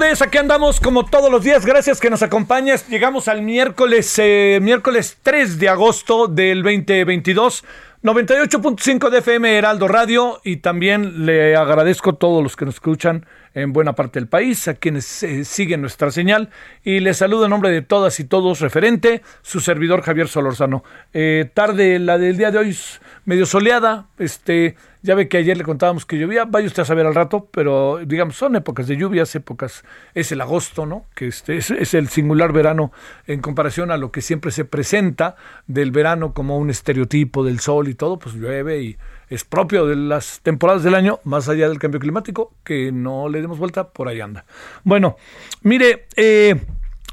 Tardes, aquí andamos como todos los días, gracias que nos acompañes. Llegamos al miércoles, eh, miércoles 3 de agosto del 2022. 98.5 de FM Heraldo Radio y también le agradezco a todos los que nos escuchan en buena parte del país, a quienes eh, siguen nuestra señal y les saludo en nombre de todas y todos referente, su servidor Javier Solorzano. Eh, tarde, la del día de hoy es medio soleada, este, ya ve que ayer le contábamos que llovía, vaya usted a saber al rato, pero digamos, son épocas de lluvias, épocas, es el agosto, ¿no? Que este es, el singular verano en comparación a lo que siempre se presenta del verano como un estereotipo del sol y todo, pues llueve y es propio de las temporadas del año, más allá del cambio climático, que no le demos vuelta, por ahí anda. Bueno, mire, eh,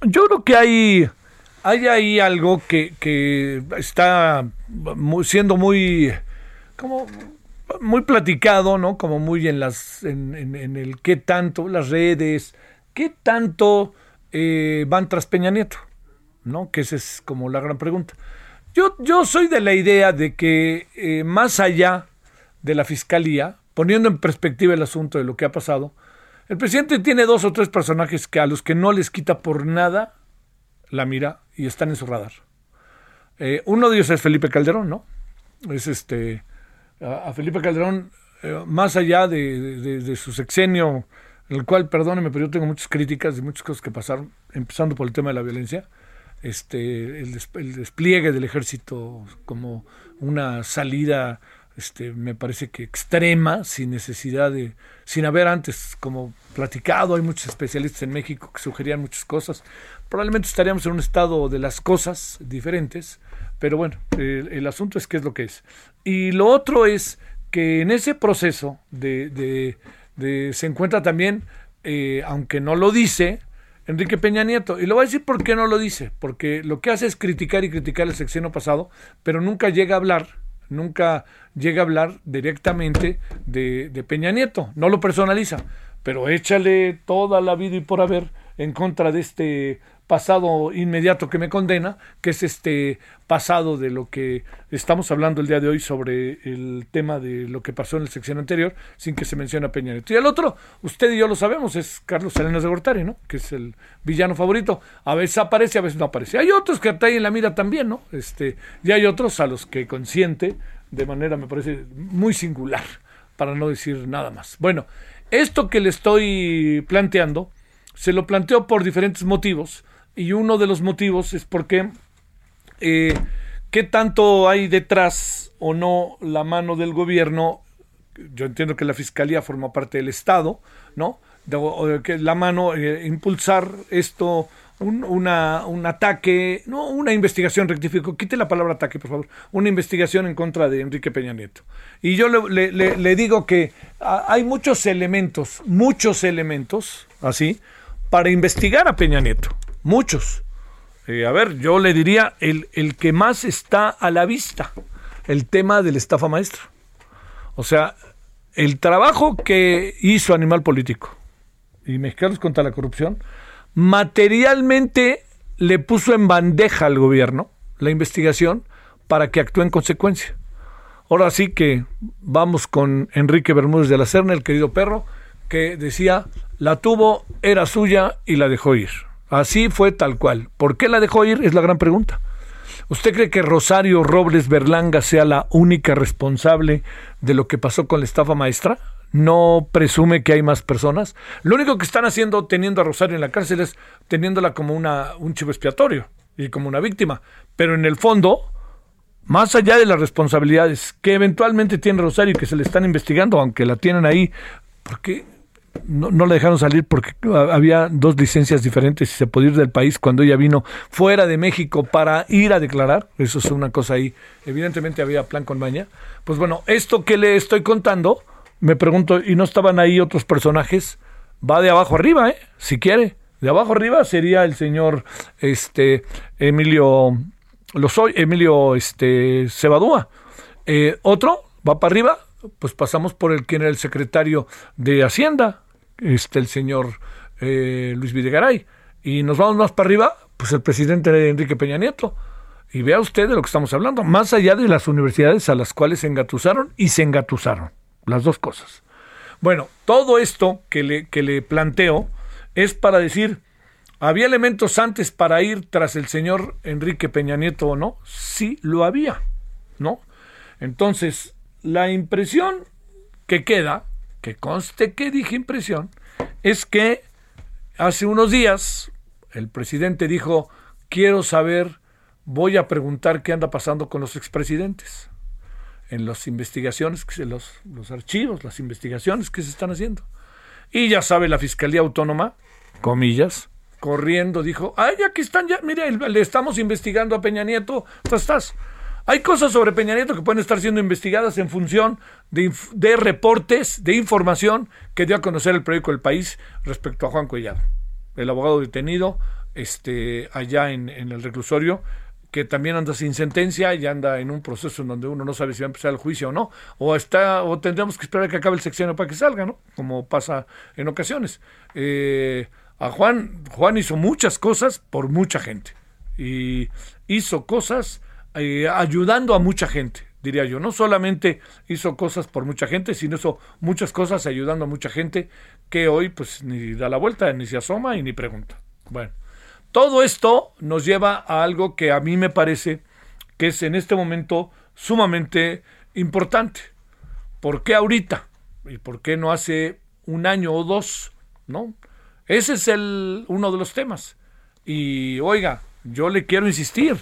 yo creo que hay, hay ahí algo que, que está siendo muy, como muy platicado, ¿no? Como muy en las, en, el qué tanto, las redes, qué tanto eh, van tras Peña Nieto, ¿no? Que esa es como la gran pregunta. Yo, yo soy de la idea de que eh, más allá de la fiscalía, poniendo en perspectiva el asunto de lo que ha pasado, el presidente tiene dos o tres personajes que a los que no les quita por nada la mira y están en su radar. Eh, uno de ellos es Felipe Calderón, ¿no? Es este a, Felipe Calderón, eh, más allá de, de- su sexenio, el cual, perdóneme, pero yo tengo muchas críticas de muchas cosas que pasaron, empezando por el tema de la violencia, este, el, el despliegue del ejército como una salida, este, me parece que extrema, sin necesidad de, sin haber antes como platicado, hay muchos especialistas en México que sugerían muchas cosas, probablemente estaríamos en un estado de las cosas diferentes, pero bueno, el, asunto es qué es lo que es. Y lo otro es que en ese proceso de, de- de- se encuentra también, eh, aunque no lo dice, Enrique Peña Nieto. Y lo voy a decir por qué no lo dice. Porque lo que hace es criticar y criticar el sexenio pasado, pero nunca llega a hablar, nunca llega a hablar directamente de, de Peña Nieto. No lo personaliza. Pero échale toda la vida y por haber en contra de este pasado inmediato que me condena, que es este pasado de lo que estamos hablando el día de hoy sobre el tema de lo que pasó en el sección anterior, sin que se mencione a Peña Nieto. Y el otro, usted y yo lo sabemos, es Carlos Salinas de Gortari, ¿no? Que es el villano favorito. A veces aparece, a veces no aparece. Hay otros que traen en la mira también, ¿no? Este, y hay otros a los que consiente de manera, me parece, muy singular, para no decir nada más. Bueno, esto que le estoy planteando, se lo planteo por diferentes motivos y uno de los motivos es porque eh, qué tanto hay detrás o no la mano del gobierno. Yo entiendo que la fiscalía forma parte del Estado, ¿no? De- que la mano eh, impulsar esto, un, una, un ataque, no, una investigación, rectifico, quite la palabra ataque, por favor, una investigación en contra de Enrique Peña Nieto. Y yo le, le- digo que ah, hay muchos elementos, muchos elementos, así, para investigar a Peña Nieto, muchos. Eh, a ver, yo le diría el, el que más está a la vista, el tema de la estafa maestra. O sea, el trabajo que hizo Animal Político y Mexicanos contra la Corrupción, materialmente le puso en bandeja al gobierno la investigación para que actúe en consecuencia. Ahora sí que vamos con Enrique Bermúdez de la Serna, el querido perro, que decía, la tuvo, era suya y la dejó ir. Así fue tal cual. ¿Por qué la dejó ir? Es la gran pregunta. ¿Usted cree que Rosario Robles Berlanga sea la única responsable de lo que pasó con la estafa maestra? ¿No presume que hay más personas? Lo único que están haciendo teniendo a Rosario en la cárcel es teniéndola como una, un chivo expiatorio y como una víctima. Pero en el fondo, más allá de las responsabilidades que eventualmente tiene Rosario y que se le están investigando, aunque la tienen ahí, porque no, no la dejaron salir porque había dos licencias diferentes y se podía ir del país cuando ella vino fuera de México para ir a declarar. Eso es una cosa ahí. Evidentemente había plan con maña. Pues bueno, esto que le estoy contando, me pregunto, ¿y no estaban ahí otros personajes? Va de abajo arriba, ¿eh? Si quiere. De abajo arriba sería el señor este Emilio soy Emilio este Cebadúa. Eh, otro va para arriba, pues pasamos por el quien era el secretario de Hacienda, este, el señor eh, Luis Videgaray. Y nos vamos más para arriba, pues el presidente Enrique Peña Nieto. Y vea usted de lo que estamos hablando, más allá de las universidades a las cuales se engatusaron y se engatusaron, las dos cosas. Bueno, todo esto que le, que le planteo es para decir, ¿había elementos antes para ir tras el señor Enrique Peña Nieto o no? Sí, lo había, ¿no? Entonces, la impresión que queda que conste que dije impresión, es que hace unos días el presidente dijo, quiero saber, voy a preguntar qué anda pasando con los expresidentes en las investigaciones, los, los archivos, las investigaciones que se están haciendo. Y ya sabe la Fiscalía Autónoma, comillas, corriendo, dijo, ay, aquí están ya, mire, le estamos investigando a Peña Nieto, estás, estás. Hay cosas sobre Peña Nieto que pueden estar siendo investigadas en función de, reportes, de información que dio a conocer el periódico El País respecto a Juan Cuellado, el abogado detenido este, allá en, el reclusorio, que también anda sin sentencia y anda en un proceso en donde uno no sabe si va a empezar el juicio o no, o está, o tendremos que esperar a que acabe el sexenio para que salga, ¿no? Como pasa en ocasiones. Eh, a Juan, Juan hizo muchas cosas por mucha gente y hizo cosas eh, ayudando a mucha gente, diría yo. No solamente hizo cosas por mucha gente, sino hizo muchas cosas ayudando a mucha gente que hoy pues ni da la vuelta, ni se asoma y ni pregunta. Bueno, todo esto nos lleva a algo que a mí me parece que es en este momento sumamente importante. ¿Por qué ahorita? ¿Y por qué no hace un año o dos? ¿No? Ese es el, uno de los temas. Y oiga, yo le quiero insistir,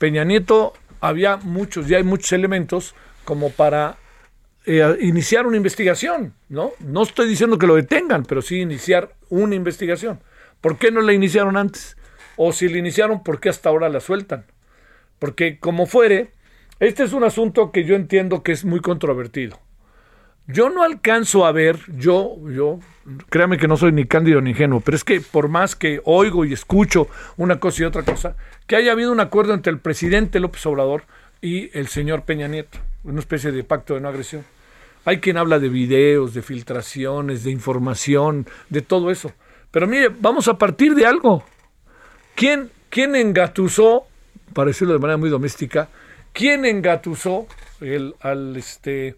Peña Nieto había muchos, ya hay muchos elementos como para eh, iniciar una investigación, ¿no? No estoy diciendo que lo detengan, pero sí iniciar una investigación. ¿Por qué no la iniciaron antes? O si la iniciaron, ¿por qué hasta ahora la sueltan? Porque como fuere, este es un asunto que yo entiendo que es muy controvertido. Yo no alcanzo a ver, yo, yo, créame que no soy ni cándido ni ingenuo, pero es que por más que oigo y escucho una cosa y otra cosa, que haya habido un acuerdo entre el presidente López Obrador y el señor Peña Nieto, una especie de pacto de no agresión. Hay quien habla de videos, de filtraciones, de información, de todo eso. Pero mire, vamos a partir de algo. ¿Quién, quién engatusó, para decirlo de manera muy doméstica, quién engatusó el, al, este,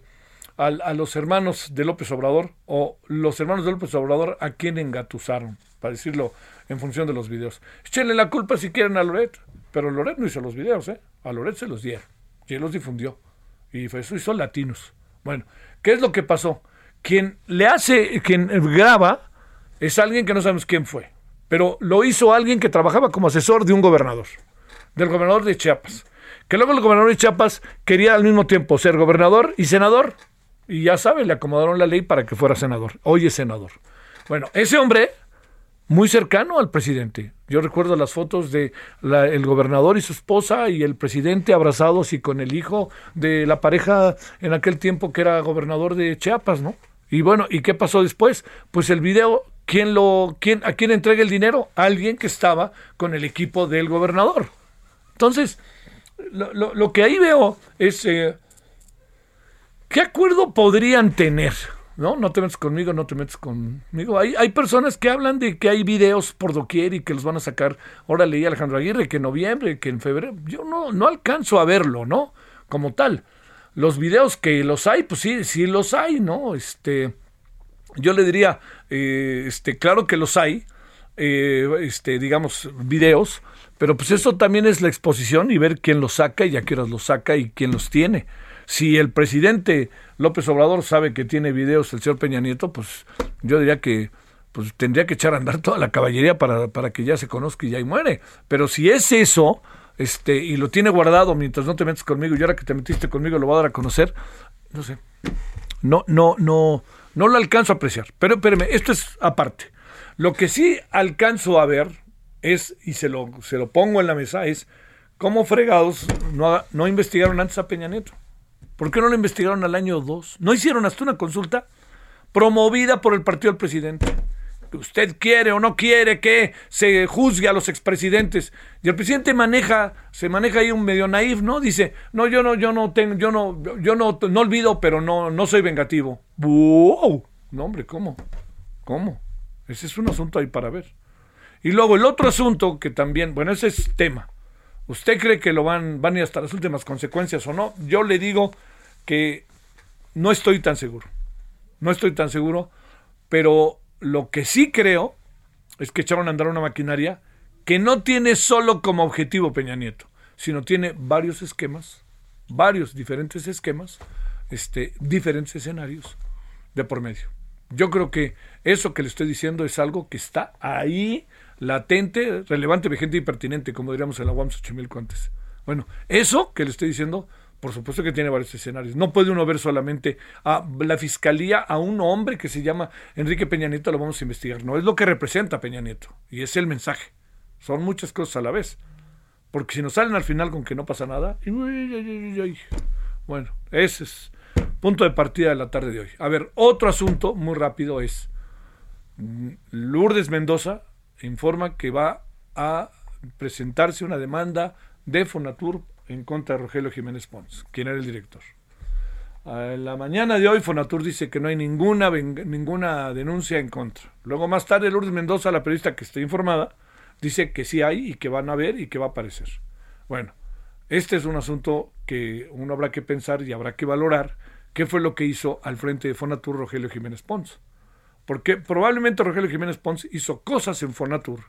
a los hermanos de López Obrador o los hermanos de López Obrador a quién engatusaron, para decirlo en función de los videos. Échenle la culpa si quieren a Loret, pero Loret no hizo los videos, ¿eh? A Loret se los dieron y él los difundió. Y eso hizo latinos. Bueno, ¿qué es lo que pasó? Quien le hace, quien graba, es alguien que no sabemos quién fue, pero lo hizo alguien que trabajaba como asesor de un gobernador, del gobernador de Chiapas. Que luego el gobernador de Chiapas quería al mismo tiempo ser gobernador y senador. Y ya sabe, le acomodaron la ley para que fuera senador. Hoy es senador. Bueno, ese hombre, muy cercano al presidente. Yo recuerdo las fotos de el gobernador y su esposa y el presidente abrazados y con el hijo de la pareja en aquel tiempo que era gobernador de Chiapas, ¿no? Y bueno, ¿y qué pasó después? Pues el video, ¿quién lo, quién, ¿a quién entrega el dinero? Alguien que estaba con el equipo del gobernador. Entonces, lo, que ahí veo es eh, ¿qué acuerdo podrían tener? No, no te metes conmigo, no te metes conmigo. Hay, hay personas que hablan de que hay videos por doquier y que los van a sacar. Ahora leí Alejandro Aguirre que en noviembre, que en febrero. Yo no, no alcanzo a verlo, ¿no? Como tal. Los videos que los hay, pues sí, sí los hay, ¿no? Este, yo le diría, eh, este, claro que los hay, eh, este, digamos, videos, pero pues eso también es la exposición y ver quién los saca y a qué horas los saca y quién los tiene. Si el presidente López Obrador sabe que tiene videos el señor Peña Nieto, pues yo diría que pues tendría que echar a andar toda la caballería para, para que ya se conozca y ya y muere. Pero si es eso, este, y lo tiene guardado mientras no te metes conmigo, y ahora que te metiste conmigo lo va a dar a conocer, no sé. No, no, no, no lo alcanzo a apreciar. Pero espérame, esto es aparte. Lo que sí alcanzo a ver es, y se lo, se lo pongo en la mesa, es cómo fregados no, no investigaron antes a Peña Nieto. ¿Por qué no lo investigaron al año 2? ¿No hicieron hasta una consulta promovida por el partido del presidente? usted quiere o no quiere que se juzgue a los expresidentes. Y el presidente maneja, se maneja ahí un medio naif, ¿no? Dice, no, yo no, yo no tengo, yo no, yo no, no olvido, pero no, no soy vengativo. ¡Wow! No, hombre, ¿cómo? ¿Cómo? Ese es un asunto ahí para ver. Y luego el otro asunto que también, bueno, ese es tema. ¿Usted cree que lo van, van a ir hasta las últimas consecuencias o no? Yo le digo que no estoy tan seguro. No estoy tan seguro, pero lo que sí creo es que echaron a andar una maquinaria que no tiene solo como objetivo Peña Nieto, sino tiene varios esquemas, varios diferentes esquemas, este, diferentes escenarios de por medio. Yo creo que eso que le estoy diciendo es algo que está ahí, latente, relevante, vigente y pertinente, como diríamos en la UAM Xochimilco. Bueno, eso que le estoy diciendo por supuesto que tiene varios escenarios. No puede uno ver solamente a la fiscalía, a un hombre que se llama Enrique Peña Nieto, lo vamos a investigar. No es lo que representa Peña Nieto. Y es el mensaje. Son muchas cosas a la vez. Porque si nos salen al final con que no pasa nada. Bueno, ese es punto de partida de la tarde de hoy. A ver, otro asunto muy rápido es. Mm, Lourdes Mendoza informa que va a presentarse una demanda de Fonatur en contra de Rogelio Jiménez Pons, quien era el director. En la mañana de hoy, Fonatur dice que no hay ninguna, ninguna denuncia en contra. Luego, más tarde, Lourdes Mendoza, la periodista que está informada, dice que sí hay y que van a ver y que va a aparecer. Bueno, este es un asunto que uno habrá que pensar y habrá que valorar qué fue lo que hizo al frente de Fonatur Rogelio Jiménez Pons. Porque probablemente Rogelio Jiménez Pons hizo cosas en Fonatur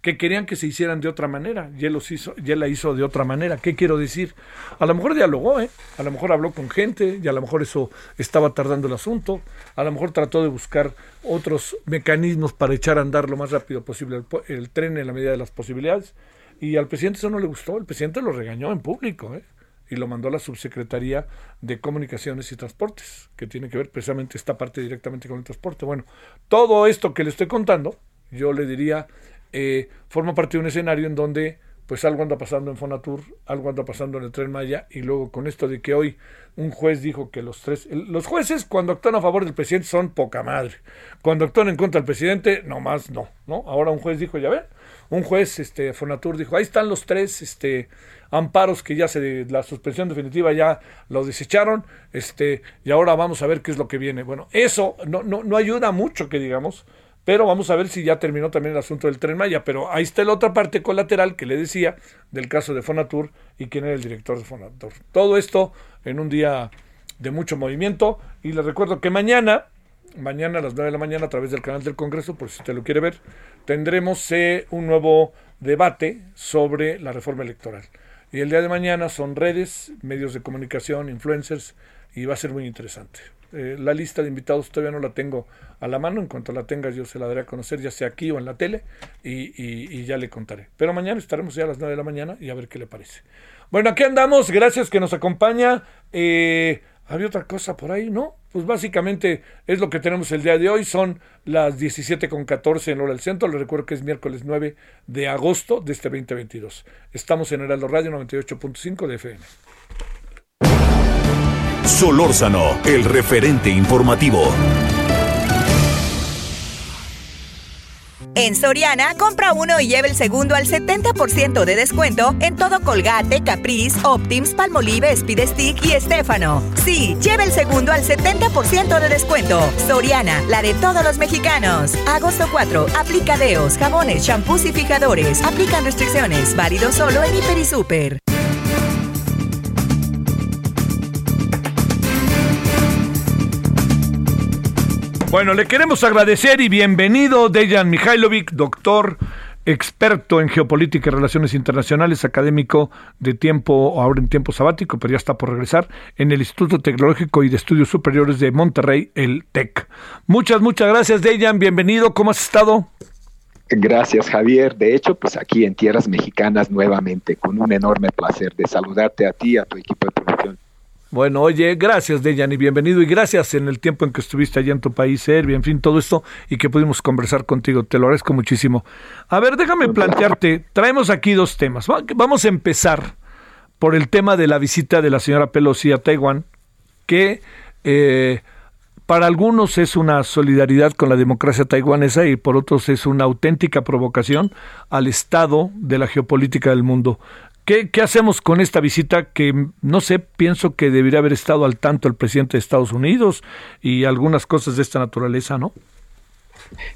que querían que se hicieran de otra manera y él, los hizo, y la hizo de otra manera. ¿Qué quiero decir? A lo mejor dialogó, ¿eh? a lo mejor habló con gente y a lo mejor eso estaba tardando el asunto, a lo mejor trató de buscar otros mecanismos para echar a andar lo más rápido posible el, tren en la medida de las posibilidades y al presidente eso no le gustó, el presidente lo regañó en público ¿eh? Y lo mandó a la subsecretaría de Comunicaciones y Transportes, que tiene que ver precisamente esta parte directamente con el transporte. Bueno, todo esto que le estoy contando, yo le diría eh, forma parte de un escenario en donde pues algo anda pasando en Fonatur, algo anda pasando en el Tren Maya, y luego con esto de que hoy un juez dijo que los tres, los jueces cuando actúan a favor del presidente son poca madre, cuando actúan en contra del presidente, nomás no, ¿no? Ahora un juez dijo, ya ven, un juez, este, Fonatur dijo, ahí están los tres, este, amparos que ya se, la suspensión definitiva ya lo desecharon, este, y ahora vamos a ver qué es lo que viene. Bueno, eso no, no, no ayuda mucho que digamos, pero vamos a ver si ya terminó también el asunto del tren Maya. Pero ahí está la otra parte colateral que le decía del caso de Fonatur y quién era el director de Fonatur. Todo esto en un día de mucho movimiento. Y les recuerdo que mañana, mañana a las 9 de la mañana a través del canal del Congreso, por si usted lo quiere ver, tendremos eh, un nuevo debate sobre la reforma electoral. Y el día de mañana son redes, medios de comunicación, influencers, y va a ser muy interesante. Eh, la lista de invitados todavía no la tengo a la mano. En cuanto la tenga, yo se la daré a conocer, ya sea aquí o en la tele, y, ya le contaré. Pero mañana estaremos ya a las 9 de la mañana y a ver qué le parece. Bueno, aquí andamos. Gracias que nos acompaña. Eh, ¿Había otra cosa por ahí? ¿No? Pues básicamente es lo que tenemos el día de hoy. Son las 17.14 en hora del centro. Les recuerdo que es miércoles 9 de agosto de este 2022. Estamos en Heraldo Radio 98.5 de FM. Solórzano, el referente informativo. En Soriana, compra uno y lleva el segundo al 70% de descuento en todo Colgate, Caprice, Optims, Palmolive, Speed Stick y Estefano. Sí, lleva el segundo al 70% de descuento. Soriana, la de todos los mexicanos. Agosto 4, aplica deos, jabones, champús y fijadores. Aplican restricciones. Válido solo en Hiper y Super. Bueno, le queremos agradecer y bienvenido Dejan Mihailovic, doctor experto en geopolítica y relaciones internacionales, académico de tiempo, ahora en tiempo sabático, pero ya está por regresar, en el Instituto Tecnológico y de Estudios Superiores de Monterrey, el TEC. Muchas, muchas gracias, Dejan. Bienvenido. ¿Cómo has estado? Gracias, Javier. De hecho, pues aquí en tierras mexicanas nuevamente, con un enorme placer de saludarte a ti y a tu equipo de producción. Bueno, oye, gracias Dejan y bienvenido y gracias en el tiempo en que estuviste allá en tu país, Serbia, en fin, todo esto y que pudimos conversar contigo. Te lo agradezco muchísimo. A ver, déjame plantearte, traemos aquí dos temas. Vamos a empezar por el tema de la visita de la señora Pelosi a Taiwán, que eh, para algunos es una solidaridad con la democracia taiwanesa y por otros es una auténtica provocación al estado de la geopolítica del mundo. ¿Qué, hacemos con esta visita que, no sé, pienso que debería haber estado al tanto el presidente de Estados Unidos y algunas cosas de esta naturaleza, ¿no?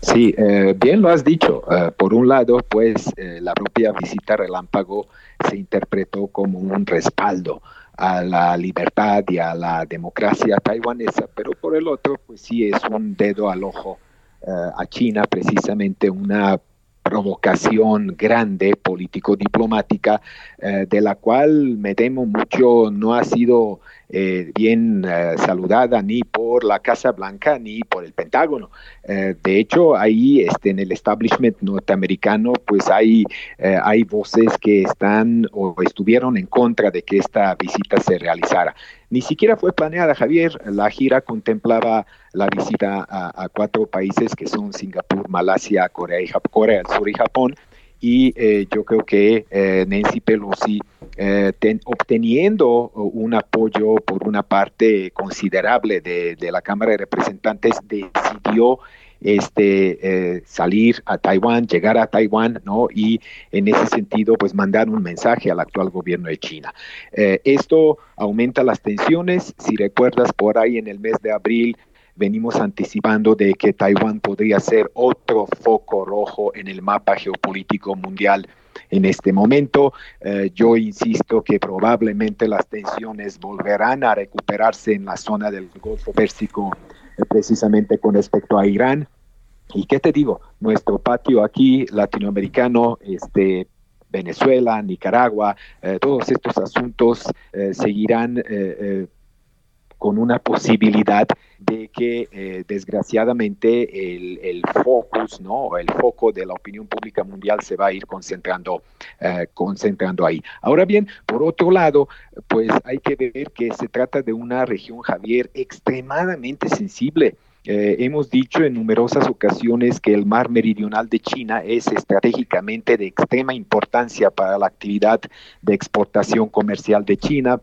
Sí, eh, bien lo has dicho. Eh, por un lado, pues eh, la propia visita relámpago se interpretó como un respaldo a la libertad y a la democracia taiwanesa, pero por el otro, pues sí es un dedo al ojo a China, precisamente una provocación grande político-diplomática, eh, de la cual me temo mucho no ha sido eh, bien eh, saludada ni por la Casa Blanca ni por el Pentágono. de hecho, ahí este, en el establishment norteamericano, pues hay, hay voces que están o estuvieron en contra de que esta visita se realizara. Ni siquiera fue planeada, Javier. La gira contemplaba la visita a, cuatro países que son Singapur, Malasia, Corea, Corea del Sur y Japón. Y eh, yo creo que eh, Nancy Pelosi, eh, obteniendo un apoyo por una parte considerable de, de la Cámara de Representantes, decidió este, eh, salir a Taiwán, llegar a Taiwán, ¿no? Y en ese sentido, pues mandar un mensaje al actual gobierno de China. Eh, esto aumenta las tensiones. Si recuerdas, por ahí en el mes de abril venimos anticipando de que Taiwán podría ser otro foco rojo en el mapa geopolítico mundial en este momento. Eh, yo insisto que probablemente las tensiones volverán a recuperarse en la zona del Golfo Pérsico precisamente con respecto a Irán. ¿Y qué te digo? Nuestro patio aquí latinoamericano, este, Venezuela, Nicaragua, eh, todos estos asuntos eh, seguirán eh, con una posibilidad de que desgraciadamente el, el, focus, ¿no? el foco de la opinión pública mundial se va a ir concentrando, concentrando ahí. Ahora bien, por otro lado, pues hay que ver que se trata de una región, Javier, extremadamente sensible. Eh, hemos dicho en numerosas ocasiones que el mar meridional de China es estratégicamente de extrema importancia para la actividad de exportación comercial de China.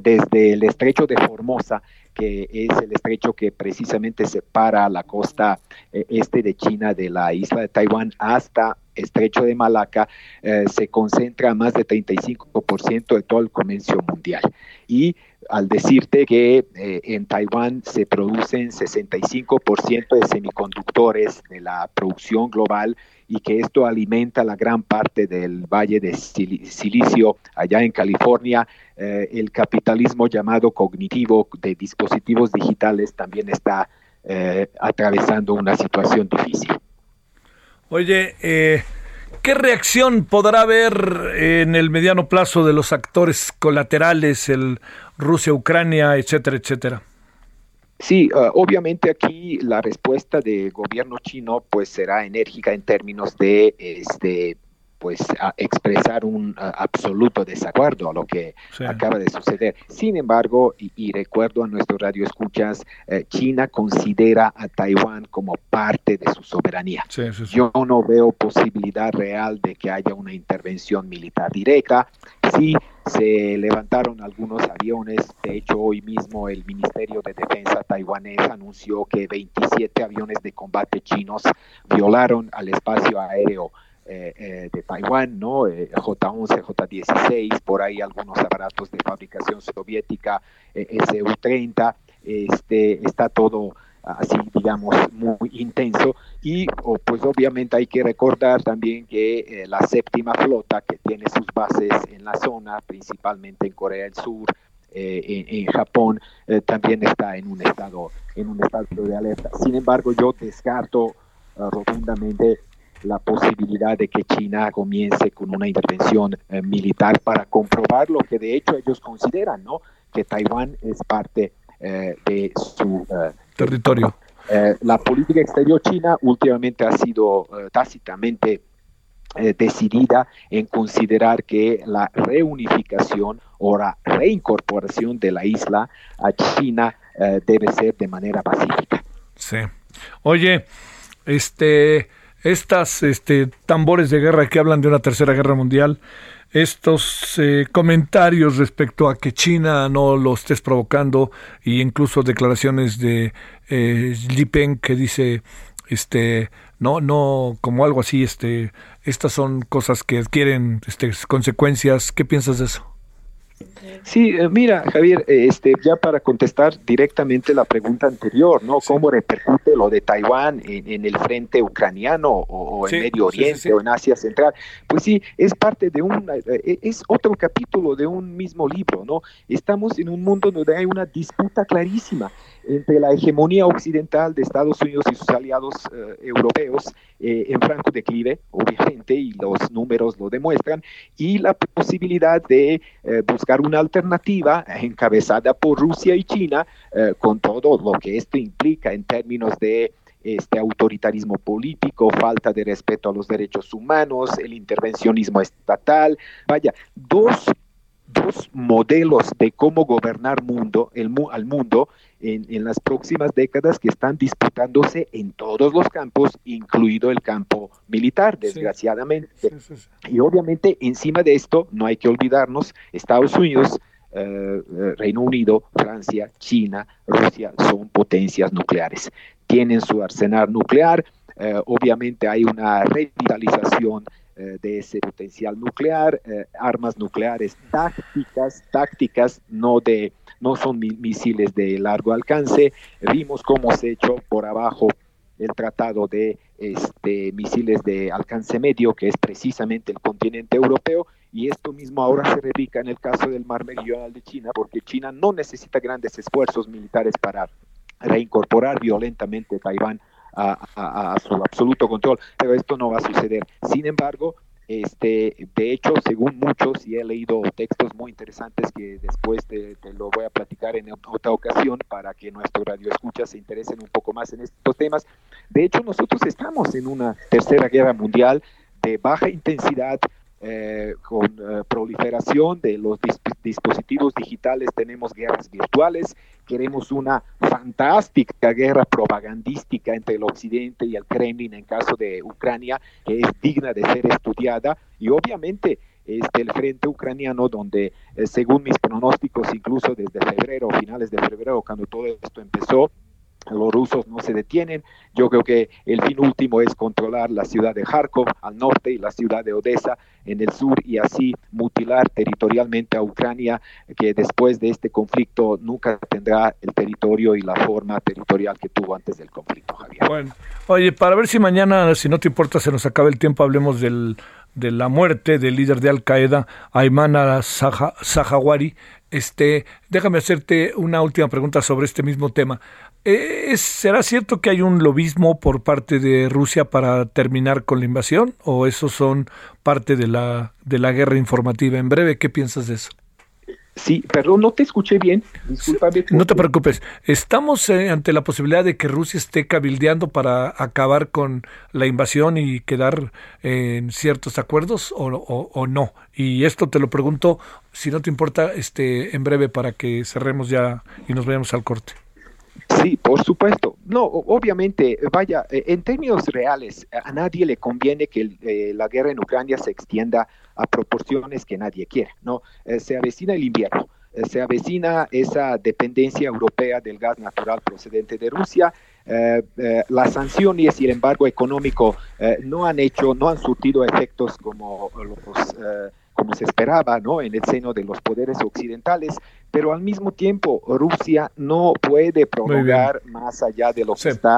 Desde el estrecho de Formosa que es el estrecho que precisamente separa la costa eh, este de China de la isla de Taiwán hasta estrecho de Malaca, eh, se concentra más de 35% de todo el comercio mundial. Y al decirte que eh, en Taiwán se producen 65% de semiconductores de la producción global y que esto alimenta la gran parte del valle de silicio allá en California, eh, el capitalismo llamado cognitivo de dispositivos digitales también está eh, atravesando una situación difícil. Oye, ¿Qué reacción podrá haber en el mediano plazo de los actores colaterales, el Rusia-Ucrania, etcétera, etcétera? Sí, uh, obviamente aquí la respuesta del gobierno chino pues será enérgica en términos de este pues a expresar un absoluto desacuerdo a lo que acaba de suceder. Sin embargo, y, recuerdo a nuestro radio escuchas, eh, China considera a Taiwán como parte de su soberanía. Yo no veo posibilidad real de que haya una intervención militar directa. Sí, se levantaron algunos aviones. De hecho, hoy mismo el Ministerio de Defensa taiwanés anunció que 27 aviones de combate chinos violaron al espacio aéreo eh, eh, de Taiwán, ¿no? J-11, eh, J-16, por ahí algunos aparatos de fabricación soviética, SU-30, este, está todo así, digamos, muy intenso. Y pues obviamente hay que recordar también que la séptima flota, que tiene sus bases en la zona, principalmente en Corea del Sur, en, Japón, también está en un estado, en un estado de alerta. Sin embargo, yo descarto rotundamente la posibilidad de que China comience con una intervención eh, militar para comprobar lo que de hecho ellos consideran, ¿no? Que Taiwán es parte eh, de su eh, territorio. la política exterior china últimamente ha sido tácitamente decidida en considerar que la reunificación o la reincorporación de la isla a China debe ser de manera pacífica. Sí. Oye, este estas este, tambores de guerra que hablan de una tercera guerra mundial, estos eh, comentarios respecto a que China no lo estés provocando e incluso declaraciones de eh, Li que dice este no no como algo así este estas son cosas que adquieren este, consecuencias ¿qué piensas de eso? Sí, eh, mira, Javier, eh, este, ya para contestar directamente la pregunta anterior, ¿no? ¿Cómo repercute lo de Taiwán en, el frente ucraniano o, en Medio Oriente o en Asia Central? Pues sí, es parte de un, eh, es otro capítulo de un mismo libro, ¿no? Estamos en un mundo donde hay una disputa clarísima entre la hegemonía occidental de Estados Unidos y sus aliados europeos en franco declive, obviamente, y los números lo demuestran, y la posibilidad de buscar una alternativa encabezada por Rusia y China, eh, con todo lo que esto implica en términos de este autoritarismo político, falta de respeto a los derechos humanos, el intervencionismo estatal, vaya, dos, dos modelos de cómo gobernar mundo, el, al mundo en, en, las próximas décadas que están disputándose en todos los campos, incluido el campo militar, desgraciadamente. y obviamente encima de esto, no hay que olvidarnos, Estados Unidos, eh, eh, Reino Unido, Francia, China, Rusia son potencias nucleares. Tienen su arsenal nuclear, eh, obviamente hay una revitalización de ese potencial nuclear, armas nucleares tácticas, tácticas, no de no son misiles de largo alcance. Vimos cómo se echó por abajo el tratado de este, misiles de alcance medio, que es precisamente el continente europeo, y esto mismo ahora se replica en el caso del mar meridional de China, porque China no necesita grandes esfuerzos militares para reincorporar violentamente Taiwán a, a, su absoluto control, pero esto no va a suceder. Sin embargo, este, de hecho, según muchos, y he leído textos muy interesantes que después te, lo voy a platicar en otra ocasión para que nuestro radio escucha se interesen un poco más en estos temas. De hecho, nosotros estamos en una tercera guerra mundial de baja intensidad, eh, con eh, proliferación de los dispositivos digitales, tenemos guerras virtuales, queremos una fantástica guerra propagandística entre el Occidente y el Kremlin en caso de Ucrania, que es digna de ser estudiada y obviamente este, el frente ucraniano, donde eh, según mis pronósticos, incluso desde febrero, finales de febrero, cuando todo esto empezó, los rusos no se detienen. Yo creo que el fin último es controlar la ciudad de Kharkov al norte y la ciudad de Odessa en el sur y así mutilar territorialmente a Ucrania, que después de este conflicto nunca tendrá el territorio y la forma territorial que tuvo antes del conflicto, Javier. Bueno, oye, para ver si mañana, si no te importa, se nos acaba el tiempo, hablemos del, de la muerte del líder de Al Qaeda, Ayman al-Sahawari. Este, déjame hacerte una última pregunta sobre este mismo tema. Eh, ¿Será cierto que hay un lobismo por parte de Rusia para terminar con la invasión? ¿O esos son parte de la, de la guerra informativa? En breve, ¿qué piensas de eso? Sí, perdón, no te escuché bien. Discúlpame. No te preocupes. Estamos eh, ante la posibilidad de que Rusia esté cabildeando para acabar con la invasión y quedar en ciertos acuerdos o, o, no. Y esto te lo pregunto, si no te importa, este, en breve para que cerremos ya y nos vayamos al corte. Sí, por supuesto. No, obviamente, vaya, eh, en términos reales, a nadie le conviene que eh, la guerra en Ucrania se extienda a proporciones que nadie quiere, ¿no? Eh, se avecina el invierno, se avecina esa dependencia europea del gas natural procedente de Rusia, las sanciones y el embargo económico no han hecho, no han surtido efectos como los como se esperaba ¿no? en el seno de los poderes occidentales, pero al mismo tiempo Rusia no puede prolongar más allá de lo que está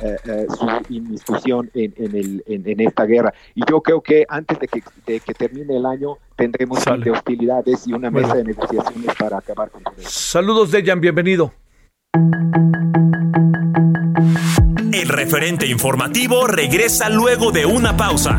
eh, eh, su institución en, el, en, esta guerra. Y yo creo que antes de que, de que termine el año tendremos de hostilidades y una mesa de negociaciones para acabar con todo esto. Saludos, Dejan, bienvenido. El referente informativo regresa luego de una pausa.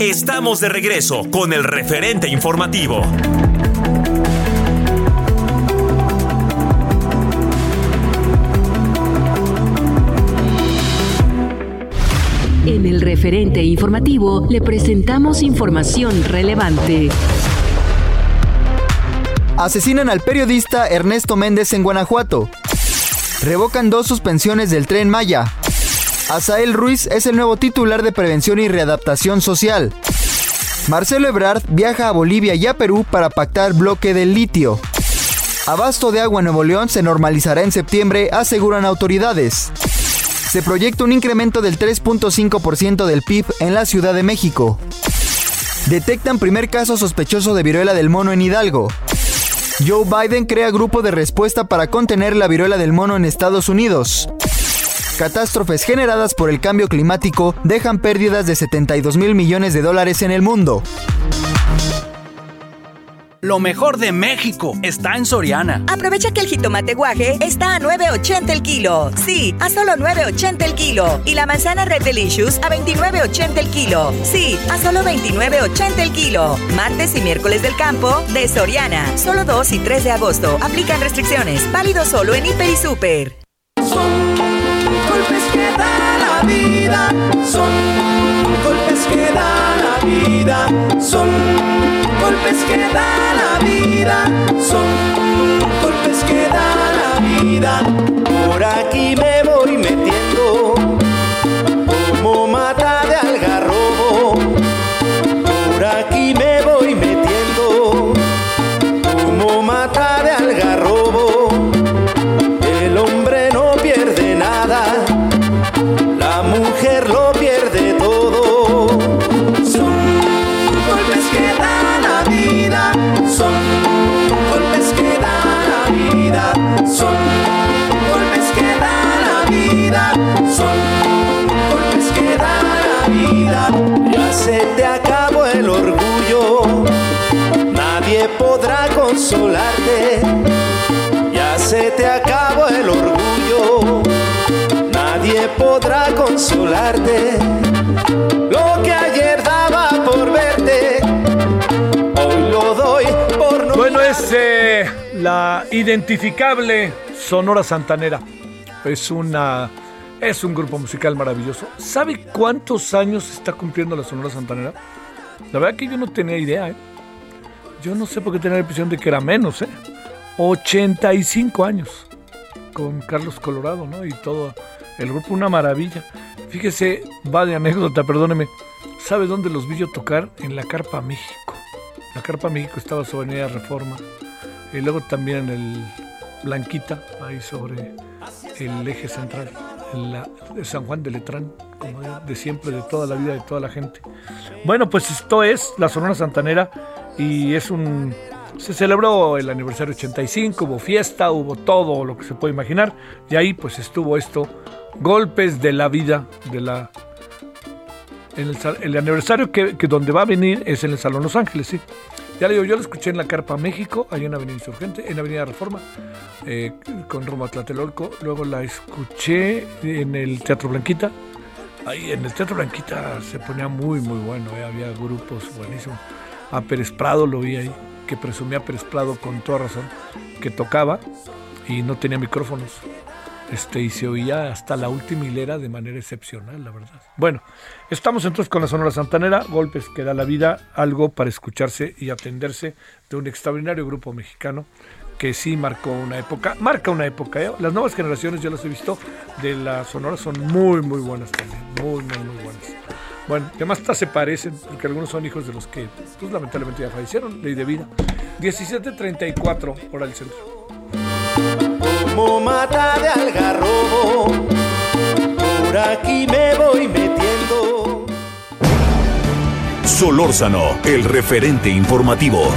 Estamos de regreso con el referente informativo. En el referente informativo le presentamos información relevante. Asesinan al periodista Ernesto Méndez en Guanajuato. Revocan dos suspensiones del tren Maya. Asael Ruiz es el nuevo titular de Prevención y Readaptación Social. Marcelo Ebrard viaja a Bolivia y a Perú para pactar bloque del litio. Abasto de agua en Nuevo León se normalizará en septiembre, aseguran autoridades. Se proyecta un incremento del 3.5% del PIB en la Ciudad de México. Detectan primer caso sospechoso de viruela del mono en Hidalgo. Joe Biden crea grupo de respuesta para contener la viruela del mono en Estados Unidos. Catástrofes generadas por el cambio climático dejan pérdidas de 72 mil millones de dólares en el mundo. Lo mejor de México está en Soriana. Aprovecha que el jitomate guaje está a 9.80 el kilo. Sí, a solo 9.80 el kilo. Y la manzana Red Delicious a 29.80 el kilo. Sí, a solo 29.80 el kilo. Martes y miércoles del campo de Soriana. Solo 2 y 3 de agosto. Aplican restricciones. Válido solo en Hiper y Super. Da la vida. Son golpes que da la vida. Son golpes que da la vida, son golpes que da la vida. Por aquí me voy metiendo consolarte. Lo que ayer daba por verte bueno, es eh, la identificable Sonora Santanera. Es una es un grupo musical maravilloso. ¿Sabe cuántos años está cumpliendo la Sonora Santanera? La verdad que yo no tenía idea, ¿eh? Yo no sé por qué tenía la impresión de que era menos, ¿eh? 85 años con Carlos Colorado, ¿no? Y todo el grupo, una maravilla. Fíjese, va de anécdota, perdóneme. ¿Sabe dónde los vi yo tocar? En la Carpa México. La Carpa México estaba sobre Avenida Reforma. Y luego también el Blanquita, ahí sobre el eje central, en la, San Juan de Letrán, como de, de siempre, de toda la vida, de toda la gente. Bueno, pues esto es la Sonora Santanera y es un... Se celebró el aniversario 85, hubo fiesta, hubo todo lo que se puede imaginar y ahí pues estuvo esto, golpes de la vida, de la... el, aniversario que, que donde va a venir es en el Salón Los Ángeles, sí. Ya le digo, yo lo escuché en la Carpa México, ahí en Avenida Insurgente, en Avenida Reforma, eh, con rumbo a Tlatelolco. Luego la escuché en el Teatro Blanquita. Ahí en el Teatro Blanquita se ponía muy, muy bueno, eh, había grupos buenísimos. A Pérez Prado lo vi ahí, que presumía Pérez Prado con toda razón, que tocaba y no tenía micrófonos. Este, y se oía hasta la última hilera de manera excepcional, la verdad. Bueno, estamos entonces con la Sonora Santanera, golpes que da la vida, algo para escucharse y atenderse de un extraordinario grupo mexicano que sí marcó una época, marca una época. ¿eh? Las nuevas generaciones, yo las he visto, de la Sonora son muy, muy buenas también, muy, muy, muy buenas. Bueno, además hasta se parecen, porque algunos son hijos de los que, pues lamentablemente ya fallecieron, ley de vida. 17.34, hora del centro. Como mata de algarrobo. Por aquí me voy metiendo. Solórzano, el referente informativo.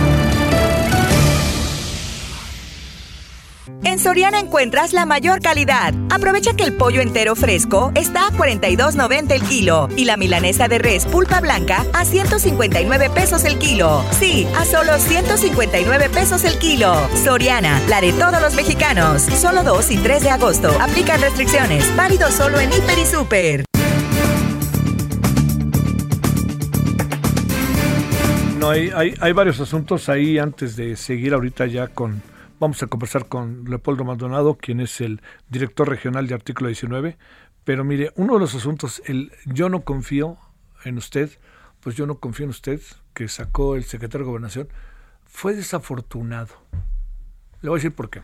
En Soriana encuentras la mayor calidad. Aprovecha que el pollo entero fresco está a 42.90 el kilo y la milanesa de res pulpa blanca a 159 pesos el kilo. Sí, a solo 159 pesos el kilo. Soriana, la de todos los mexicanos. Solo 2 y 3 de agosto. Aplican restricciones. Válido solo en Hiper y Super. No, hay, hay, hay varios asuntos ahí antes de seguir ahorita ya con... Vamos a conversar con Leopoldo Maldonado, quien es el director regional de Artículo 19. Pero mire, uno de los asuntos, el yo no confío en usted, pues yo no confío en usted, que sacó el secretario de Gobernación, fue desafortunado. Le voy a decir por qué.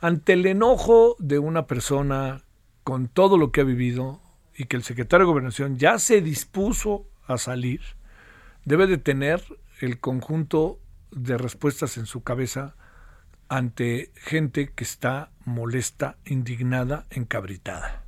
Ante el enojo de una persona con todo lo que ha vivido y que el secretario de Gobernación ya se dispuso a salir, debe de tener el conjunto de respuestas en su cabeza ante gente que está molesta, indignada, encabritada.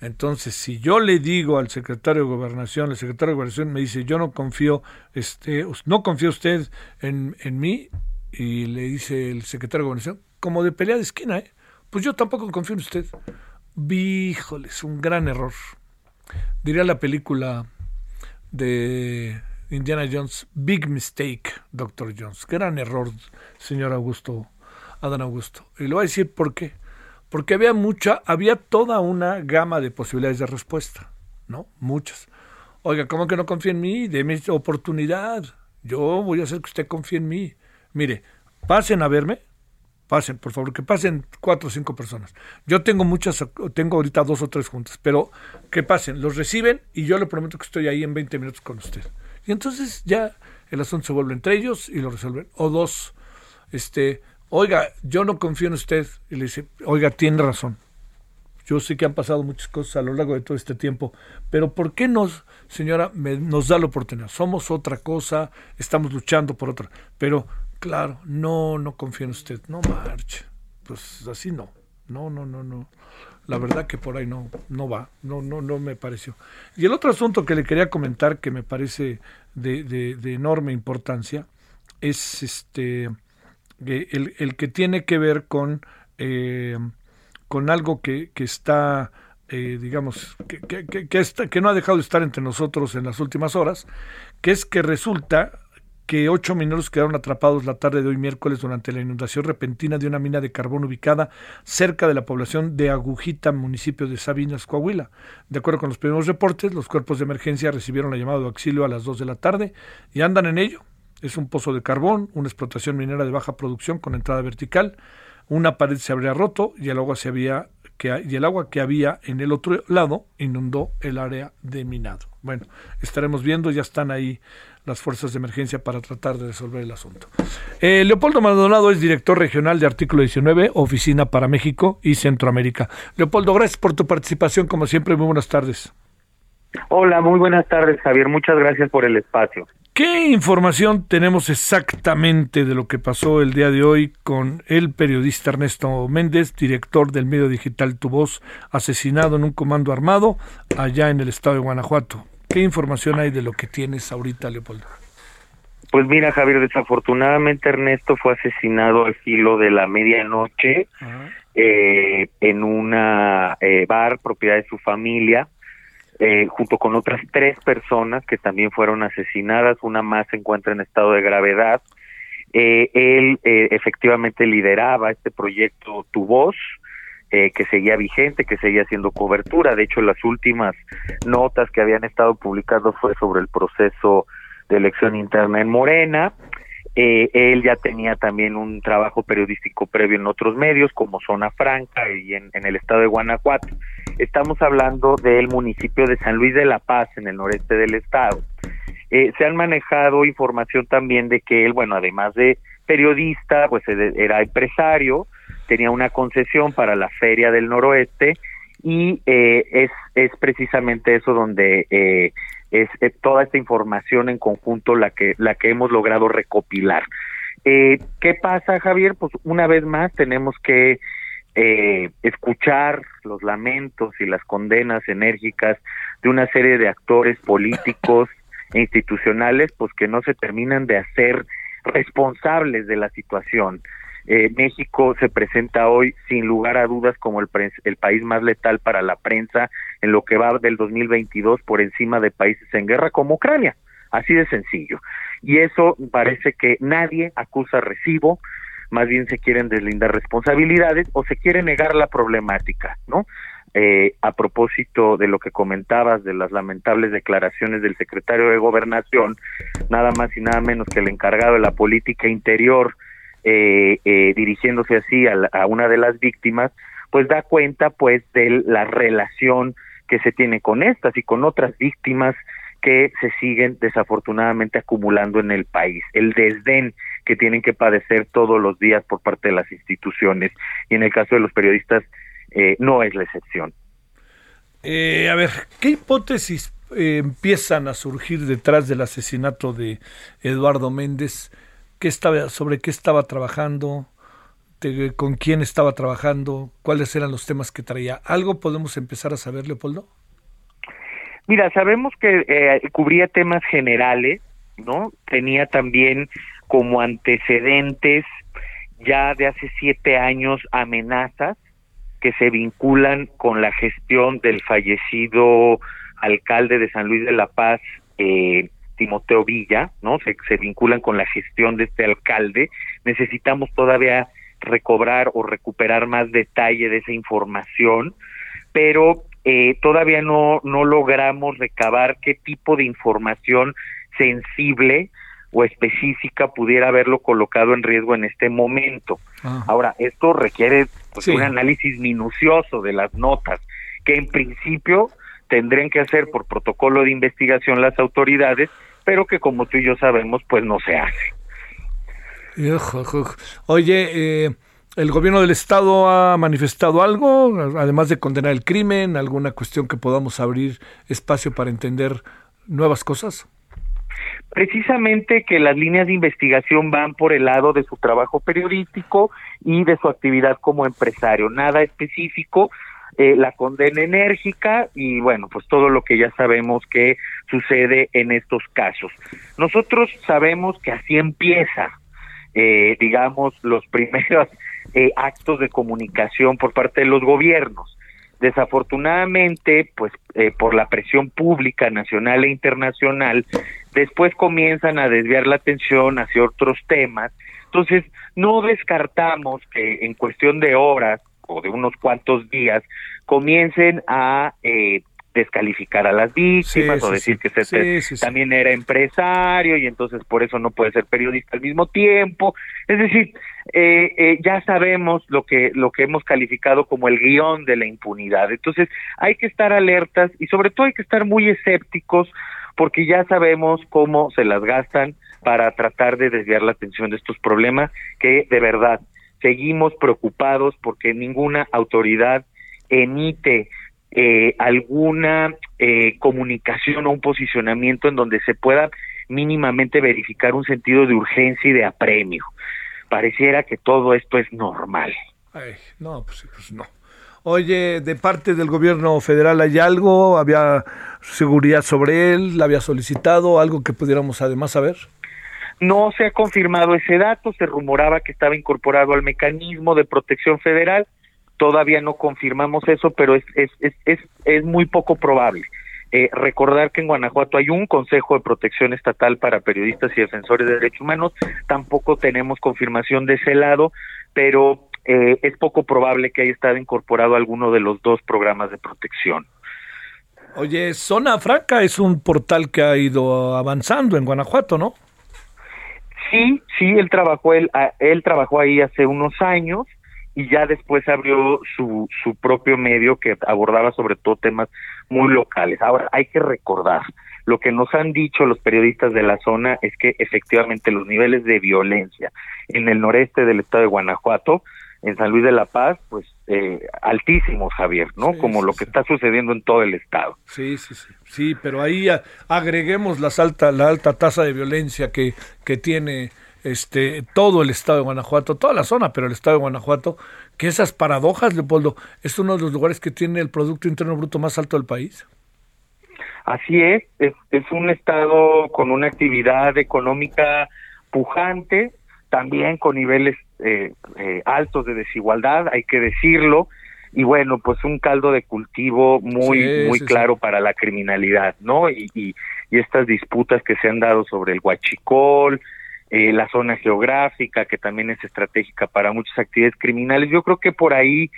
Entonces, si yo le digo al secretario de Gobernación, el secretario de Gobernación me dice, yo no confío, este, no confía usted en, en mí, y le dice el secretario de Gobernación, como de pelea de esquina, ¿eh? pues yo tampoco confío en usted. Híjole, es un gran error. Diría la película de Indiana Jones, Big Mistake, Doctor Jones. Gran error, señor Augusto, Adán Augusto. Y le voy a decir por qué. Porque había mucha, había toda una gama de posibilidades de respuesta, ¿no? Muchas. Oiga, ¿cómo que no confía en mí? Deme oportunidad. Yo voy a hacer que usted confíe en mí. Mire, pasen a verme, pasen, por favor, que pasen cuatro o cinco personas. Yo tengo muchas, tengo ahorita dos o tres juntas, pero que pasen, los reciben y yo le prometo que estoy ahí en 20 minutos con usted. Y entonces ya el asunto se vuelve entre ellos y lo resuelven. O dos, este, oiga, yo no confío en usted. Y le dice, oiga, tiene razón. Yo sé que han pasado muchas cosas a lo largo de todo este tiempo, pero ¿por qué nos, señora, me- nos da la oportunidad? Somos otra cosa, estamos luchando por otra. Pero, claro, no, no confío en usted. No marche. Pues así no. No, no, no, no. La verdad que por ahí no, no va, no, no, no me pareció. Y el otro asunto que le quería comentar que me parece de, de- enorme importancia es este el, el que tiene que ver con, eh, con algo que, que está, eh, digamos, que, que- que está- que no ha dejado de estar entre nosotros en las últimas horas, que es que resulta que ocho mineros quedaron atrapados la tarde de hoy miércoles durante la inundación repentina de una mina de carbón ubicada cerca de la población de Agujita, municipio de Sabinas, Coahuila. De acuerdo con los primeros reportes, los cuerpos de emergencia recibieron la llamada de auxilio a las dos de la tarde y andan en ello. Es un pozo de carbón, una explotación minera de baja producción con entrada vertical. Una pared se habría roto y el agua se había que y el agua que había en el otro lado inundó el área de minado. Bueno, estaremos viendo, ya están ahí las fuerzas de emergencia para tratar de resolver el asunto. Eh, Leopoldo Maldonado es director regional de Artículo 19, Oficina para México y Centroamérica. Leopoldo, gracias por tu participación, como siempre, muy buenas tardes. Hola, muy buenas tardes, Javier. Muchas gracias por el espacio. ¿Qué información tenemos exactamente de lo que pasó el día de hoy con el periodista Ernesto Méndez, director del medio digital Tu Voz, asesinado en un comando armado allá en el estado de Guanajuato? ¿Qué información hay de lo que tienes ahorita, Leopoldo? Pues mira, Javier, desafortunadamente Ernesto fue asesinado al filo de la medianoche eh, en una eh, bar propiedad de su familia eh, junto con otras tres personas que también fueron asesinadas, una más se encuentra en estado de gravedad. Eh, él eh, efectivamente lideraba este proyecto Tu Voz, que seguía vigente, que seguía haciendo cobertura. De hecho, las últimas notas que habían estado publicando fue sobre el proceso de elección interna en Morena. él ya tenía también un trabajo periodístico previo en otros medios, como Zona Franca y en el estado de Guanajuato. Estamos hablando del municipio de San Luis de la Paz, en el noreste del estado. Eh, se han manejado información también de que él, bueno, además de periodista, pues era empresario, tenía una concesión para la Feria del Noroeste y eh, es, es precisamente eso donde eh, es toda esta información en conjunto la que, la que hemos logrado recopilar. ¿Qué pasa, Javier? Pues una vez más tenemos que eh, escuchar los lamentos y las condenas enérgicas de una serie de actores políticos e institucionales, pues que no se terminan de hacer responsables de la situación. Eh, México se presenta hoy sin lugar a dudas como el, el país más letal para la prensa en lo que va del 2022 por encima de países en guerra como Ucrania. Así de sencillo. Y eso parece que nadie acusa recibo, más bien se quieren deslindar responsabilidades o se quiere negar la problemática, ¿no? Eh, a propósito de lo que comentabas de las lamentables declaraciones del secretario de Gobernación, nada más y nada menos que el encargado de la política interior, eh, eh, dirigiéndose así a, a, una de las víctimas, pues da cuenta pues de la relación que se tiene con estas y con otras víctimas que se siguen desafortunadamente acumulando en el país. El desdén que tienen que padecer todos los días por parte de las instituciones y en el caso de los periodistas eh, no es la excepción. Eh, a ver, ¿qué hipótesis eh, empiezan a surgir detrás del asesinato de Eduardo Méndez? ¿Qué estaba, ¿Sobre qué estaba trabajando? ¿Con quién estaba trabajando? ¿Cuáles eran los temas que traía? ¿Algo podemos empezar a saber, Leopoldo? Mira, sabemos que cubría temas generales, ¿no? Tenía también como antecedentes ya de hace siete años amenazas que se vinculan con la gestión del fallecido alcalde de San Luis de la Paz, eh, Timoteo Villa, ¿no? Se, se vinculan con la gestión de este alcalde. Necesitamos todavía recobrar o recuperar más detalle de esa información, pero eh, todavía no, no logramos recabar qué tipo de información sensible o específica pudiera haberlo colocado en riesgo en este momento. Ah. Ahora, esto requiere pues, un análisis minucioso de las notas, que en principio tendrían que hacer por protocolo de investigación las autoridades, pero que como tú y yo sabemos, pues no se hace. Oye, eh, ¿el gobierno del estado ha manifestado algo, además de condenar el crimen, alguna cuestión que podamos abrir espacio para entender nuevas cosas? precisamente que las líneas de investigación van por el lado de su trabajo periodístico y de su actividad como empresario, nada específico, eh, la condena enérgica y bueno, pues todo lo que ya sabemos que sucede en estos casos. Nosotros sabemos que así empieza, eh, digamos, los primeros eh, actos de comunicación por parte de los gobiernos. Desafortunadamente, pues eh, por la presión pública nacional e internacional, después comienzan a desviar la atención hacia otros temas. Entonces, no descartamos que en cuestión de horas o de unos cuantos días comiencen a eh, descalificar a las víctimas o decir que se también era empresario y entonces por eso no puede ser periodista al mismo tiempo. Es decir, eh, eh, ya sabemos lo que lo que hemos calificado como el guion de la impunidad. Entonces hay que estar alertas y sobre todo hay que estar muy escépticos porque ya sabemos cómo se las gastan para tratar de desviar la atención de estos problemas que de verdad seguimos preocupados porque ninguna autoridad emite eh, alguna eh, comunicación o un posicionamiento en donde se pueda mínimamente verificar un sentido de urgencia y de apremio. Pareciera que todo esto es normal. No, pues, pues no. Oye, de parte del gobierno federal hay algo, había seguridad sobre él, la había solicitado, algo que pudiéramos además saber. No se ha confirmado ese dato, se rumoraba que estaba incorporado al mecanismo de protección federal, todavía no confirmamos eso, pero es, es, es, es, muy poco probable. Eh, recordar que en Guanajuato hay un Consejo de Protección Estatal para Periodistas y Defensores de Derechos Humanos, tampoco tenemos confirmación de ese lado, pero eh, es poco probable que haya estado incorporado alguno de los dos programas de protección. Oye, Zona Franca es un portal que ha ido avanzando en Guanajuato, ¿no? Sí, sí, él trabajó, él, él trabajó ahí hace unos años y ya después abrió su, su propio medio que abordaba sobre todo temas muy locales. Ahora, hay que recordar, lo que nos han dicho los periodistas de la zona es que efectivamente los niveles de violencia en el noreste del estado de Guanajuato, en San Luis de la Paz, pues eh, altísimos, Javier, ¿no? Como lo que está sucediendo en todo el estado. Sí, sí, sí. Sí, pero ahí agreguemos las alta, la alta tasa de violencia que, que tiene este todo el estado de Guanajuato, toda la zona, pero el estado de Guanajuato, que esas paradojas, Leopoldo, es uno de los lugares que tiene el Producto Interno Bruto más alto del país. Así es, es, es un estado con una actividad económica pujante, también con niveles eh, eh, altos de desigualdad, hay que decirlo, y bueno, pues un caldo de cultivo muy, muy claro para la criminalidad, ¿no? Y, y, estas disputas que se han dado sobre el huachicol, eh, la zona geográfica, que también es estratégica para muchas actividades criminales. Yo creo que por ahí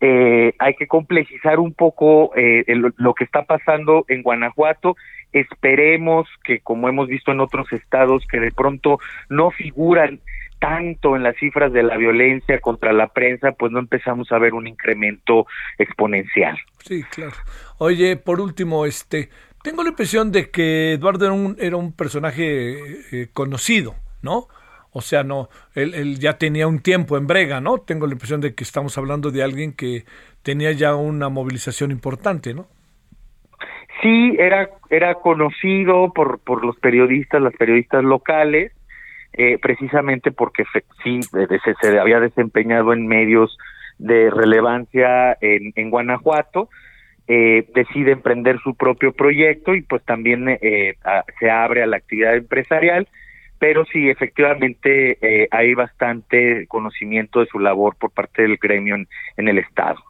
eh, hay que complejizar un poco eh, lo que está pasando en Guanajuato. Esperemos que, como hemos visto en otros estados, que de pronto no figuran tanto en las cifras de la violencia contra la prensa, pues no empezamos a ver un incremento exponencial. Sí, claro. Oye, por último, este, tengo la impresión de que Eduardo era un, era un personaje eh, conocido, ¿no? O sea, no, él, él, ya tenía un tiempo en brega, ¿no? Tengo la impresión de que estamos hablando de alguien que tenía ya una movilización importante, ¿no? Sí, era, era conocido por, por los periodistas, las periodistas locales, eh, precisamente porque sí se, se, había desempeñado en medios de relevancia en, en Guanajuato, eh, decide emprender su propio proyecto y pues también eh, se abre a la actividad empresarial, pero sí, efectivamente eh, hay bastante conocimiento de su labor por parte del gremio en, en el Estado.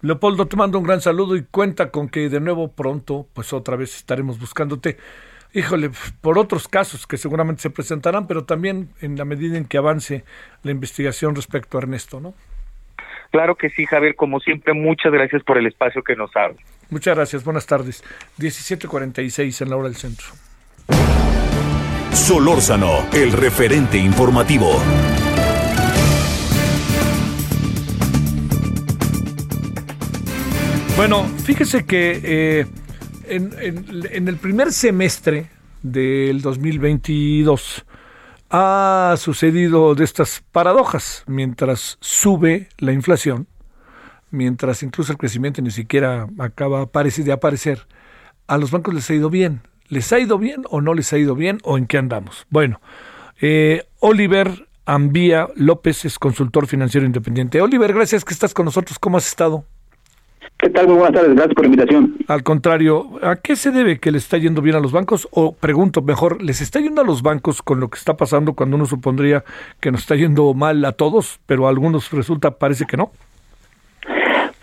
Leopoldo, te mando un gran saludo y cuenta con que de nuevo pronto, pues otra vez estaremos buscándote híjole, por otros casos que seguramente se presentarán, pero también en la medida en que avance la investigación respecto a Ernesto, ¿no? Claro que sí, Javier, como siempre, muchas gracias por el espacio que nos abre. Muchas gracias, buenas tardes. 17:46 en la hora del centro. Solórzano, el referente informativo. Bueno, fíjese que eh, en, el primer semestre del 2022 ha sucedido de estas paradojas. Mientras sube la inflación, mientras incluso el crecimiento ni siquiera acaba de aparecer, a los bancos les ha ido bien. ¿Les ha ido bien o no les ha ido bien o en qué andamos? Bueno, eh, Oliver Ambía López es consultor financiero independiente. Oliver, gracias que estás con nosotros. ¿Cómo has estado? ¿Qué tal? Muy buenas tardes, gracias por la invitación. Al contrario, ¿a qué se debe que le está yendo bien a los bancos? O pregunto mejor, ¿les está yendo a los bancos con lo que está pasando cuando uno supondría que nos está yendo mal a todos, pero a algunos resulta, parece que no?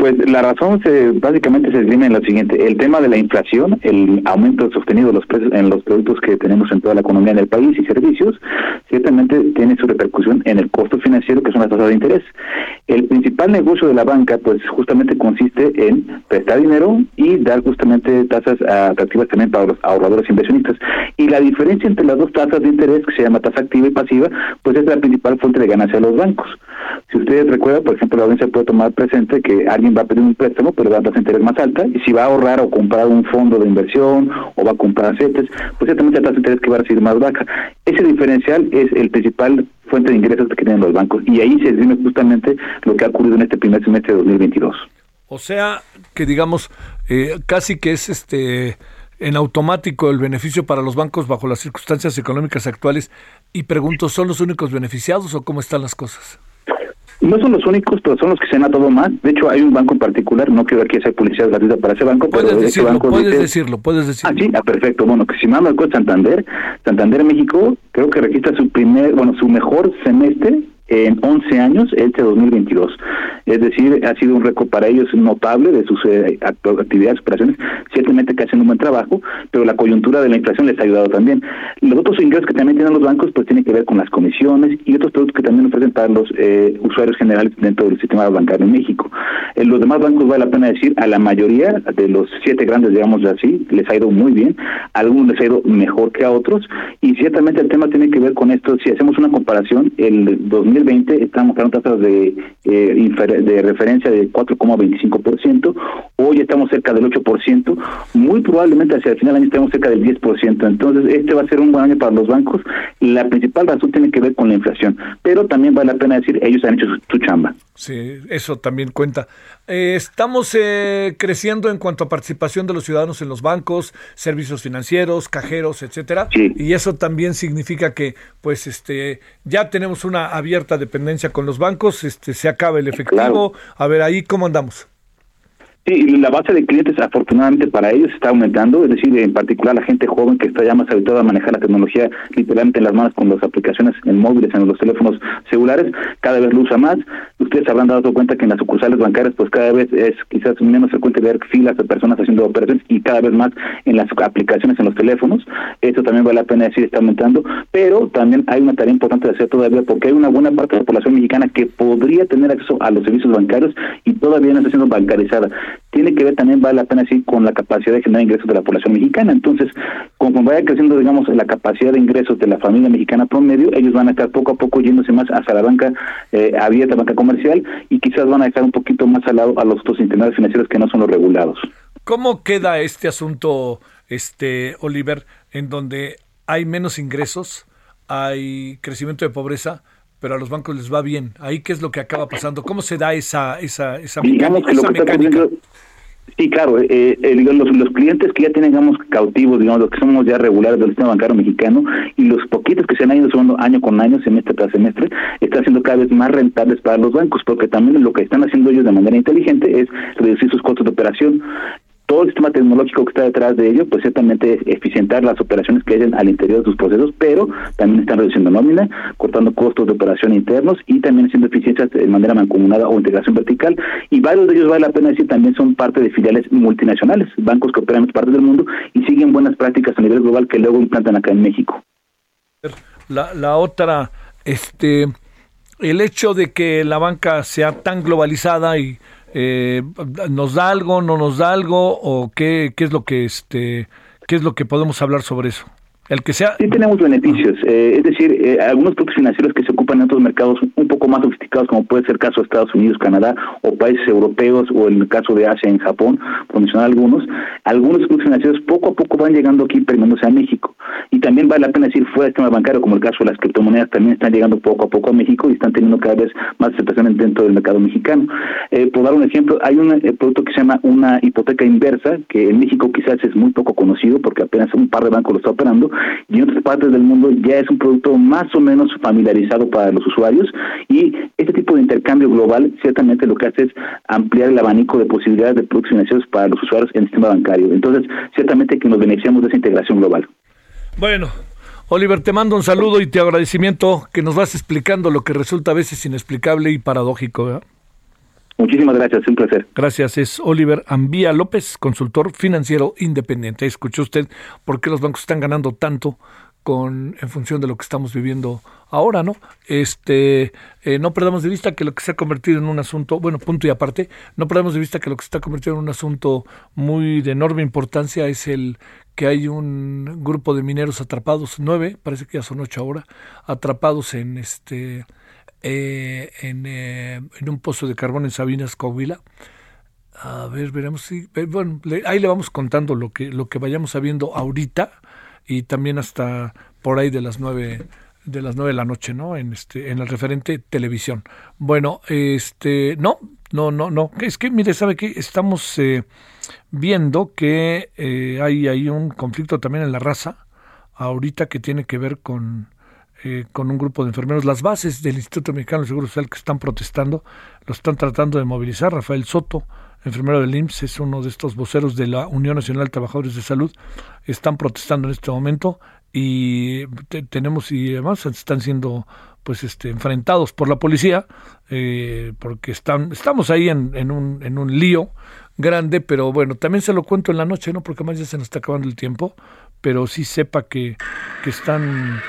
Pues la razón se, básicamente se esgrime en lo siguiente, el tema de la inflación, el aumento sostenido de los precios en los productos que tenemos en toda la economía del país y servicios, ciertamente tiene su repercusión en el costo financiero que son las tasas de interés. El principal negocio de la banca pues justamente consiste en prestar dinero y dar justamente tasas atractivas también para los ahorradores inversionistas. Y la diferencia entre las dos tasas de interés, que se llama tasa activa y pasiva, pues es la principal fuente de ganancia de los bancos. Si ustedes recuerdan, por ejemplo, la audiencia puede tomar presente que alguien va a pedir un préstamo, pero va a tasa interés más alta, y si va a ahorrar o comprar un fondo de inversión o va a comprar CETES, pues ciertamente la tasa de interés que va a recibir más baja. Ese diferencial es el principal fuente de ingresos que tienen los bancos, y ahí se define justamente lo que ha ocurrido en este primer semestre de 2022. O sea, que digamos, eh, casi que es este en automático el beneficio para los bancos bajo las circunstancias económicas actuales y pregunto, ¿son los únicos beneficiados o cómo están las cosas? No son los únicos, pero son los que se han atado más. De hecho, hay un banco en particular, no quiero aquí hacer publicidad gratuita para ese banco, puedes pero decirlo, banco puedes decirlo, puedes decirlo. Ah, sí, ah, perfecto. Bueno, que si me es Santander, Santander México, creo que registra su primer, bueno, su mejor semestre en 11 años, este 2022. Es decir, ha sido un récord para ellos notable de sus eh, actividades, operaciones, ciertamente que hacen un buen trabajo, pero la coyuntura de la inflación les ha ayudado también. Los otros ingresos que también tienen los bancos, pues tienen que ver con las comisiones y otros productos que también ofrecen para los eh, usuarios generales dentro del sistema bancario en México. En los demás bancos vale la pena decir, a la mayoría de los siete grandes, digamos así, les ha ido muy bien, a algunos les ha ido mejor que a otros, y ciertamente el tema tiene que ver con esto, si hacemos una comparación, el 2000 2020 estamos con tasas de, eh, de referencia de 4,25%, hoy estamos cerca del 8%, muy probablemente hacia el final del año estemos cerca del 10%, entonces este va a ser un buen año para los bancos, la principal razón tiene que ver con la inflación, pero también vale la pena decir, ellos han hecho su, chamba. Sí, eso también cuenta. Eh, estamos eh, creciendo en cuanto a participación de los ciudadanos en los bancos, servicios financieros, cajeros, etcétera, y eso también significa que, pues, este, ya tenemos una abierta dependencia con los bancos, este se acaba el efectivo. A ver, ahí cómo andamos. Sí, la base de clientes afortunadamente para ellos está aumentando, es decir, en particular la gente joven que está ya más habituada a manejar la tecnología literalmente en las manos con las aplicaciones en móviles, en los teléfonos celulares, cada vez lo usa más. Ustedes habrán dado cuenta que en las sucursales bancarias pues cada vez es quizás menos frecuente ver filas de personas haciendo operaciones y cada vez más en las aplicaciones en los teléfonos. Eso también vale la pena decir está aumentando, pero también hay una tarea importante de hacer todavía porque hay una buena parte de la población mexicana que podría tener acceso a los servicios bancarios y todavía no está siendo bancarizada tiene que ver también, vale la pena decir, con la capacidad de generar ingresos de la población mexicana. Entonces, como vaya creciendo, digamos, la capacidad de ingresos de la familia mexicana promedio, ellos van a estar poco a poco yéndose más hacia la banca eh, abierta, banca comercial, y quizás van a dejar un poquito más al lado a los otros intermediarios financieros que no son los regulados. ¿Cómo queda este asunto, este Oliver, en donde hay menos ingresos, hay crecimiento de pobreza? Pero a los bancos les va bien. Ahí qué es lo que acaba pasando. ¿Cómo se da esa esa esa, mecánica, Sí, claro, eh, eh los, los, clientes que ya tenemos cautivos, digamos, los que somos ya regulares del sistema bancario mexicano y los poquitos que se han ido sumando año con año, semestre tras semestre, están siendo cada vez más rentables para los bancos, porque también lo que están haciendo ellos de manera inteligente es reducir sus costos de operación todo el sistema tecnológico que está detrás de ello, pues ciertamente eficientar las operaciones que hacen al interior de sus procesos, pero también están reduciendo nómina, cortando costos de operación internos y también haciendo eficiencias de manera mancomunada o integración vertical. Y varios de ellos, vale la pena decir, también son parte de filiales multinacionales, bancos que operan en partes del mundo y siguen buenas prácticas a nivel global que luego implantan acá en México. La, la otra, este, el hecho de que la banca sea tan globalizada y eh, nos da algo, no nos da algo o qué, qué es lo que este qué es lo que podemos hablar sobre eso. El que sea. Sí tenemos beneficios, eh, es decir, eh, algunos productos financieros que se ocupan en otros mercados un poco más sofisticados, como puede ser el caso de Estados Unidos, Canadá o países europeos, o en el caso de Asia, en Japón, por mencionar algunos, algunos productos financieros poco a poco van llegando aquí, perdiéndose a México. Y también vale la pena decir, fuera del sistema bancario, como el caso de las criptomonedas, también están llegando poco a poco a México y están teniendo cada vez más aceptación dentro del mercado mexicano. Eh, por dar un ejemplo, hay un producto que se llama una hipoteca inversa, que en México quizás es muy poco conocido porque apenas un par de bancos lo está operando, y en otras partes del mundo ya es un producto más o menos familiarizado para los usuarios y este tipo de intercambio global ciertamente lo que hace es ampliar el abanico de posibilidades de productos financieros para los usuarios en el sistema bancario. Entonces, ciertamente que nos beneficiamos de esa integración global. Bueno, Oliver, te mando un saludo y te agradecimiento que nos vas explicando lo que resulta a veces inexplicable y paradójico. Muchísimas gracias, un placer. Gracias, es Oliver Ambía López, consultor financiero independiente. Escuchó usted por qué los bancos están ganando tanto con en función de lo que estamos viviendo ahora, ¿no? Este, eh, no perdamos de vista que lo que se ha convertido en un asunto, bueno, punto y aparte, no perdamos de vista que lo que se está convirtiendo en un asunto muy de enorme importancia es el que hay un grupo de mineros atrapados, nueve, parece que ya son ocho ahora, atrapados en este eh, eh, en, un pozo de carbón en Sabinas, Coahuila. A ver, veremos si... Eh, bueno, ahí le vamos contando lo que, lo que vayamos sabiendo ahorita y también hasta por ahí de las nueve de las nueve de la noche, ¿no? En este, en el referente televisión. Bueno, este, no, no, no, no. Es que, mire, sabe que estamos eh, viendo que eh, hay, hay un conflicto también en la raza, ahorita que tiene que ver con, eh, con un grupo de enfermeros. Las bases del Instituto Mexicano de Seguro Social que están protestando, lo están tratando de movilizar. Rafael Soto, enfermero del IMSS, es uno de estos voceros de la Unión Nacional de Trabajadores de Salud. Están protestando en este momento y tenemos y además están siendo pues este enfrentados por la policía eh, porque están estamos ahí en, en, un, en un lío grande pero bueno también se lo cuento en la noche no porque más ya se nos está acabando el tiempo pero sí sepa que, que están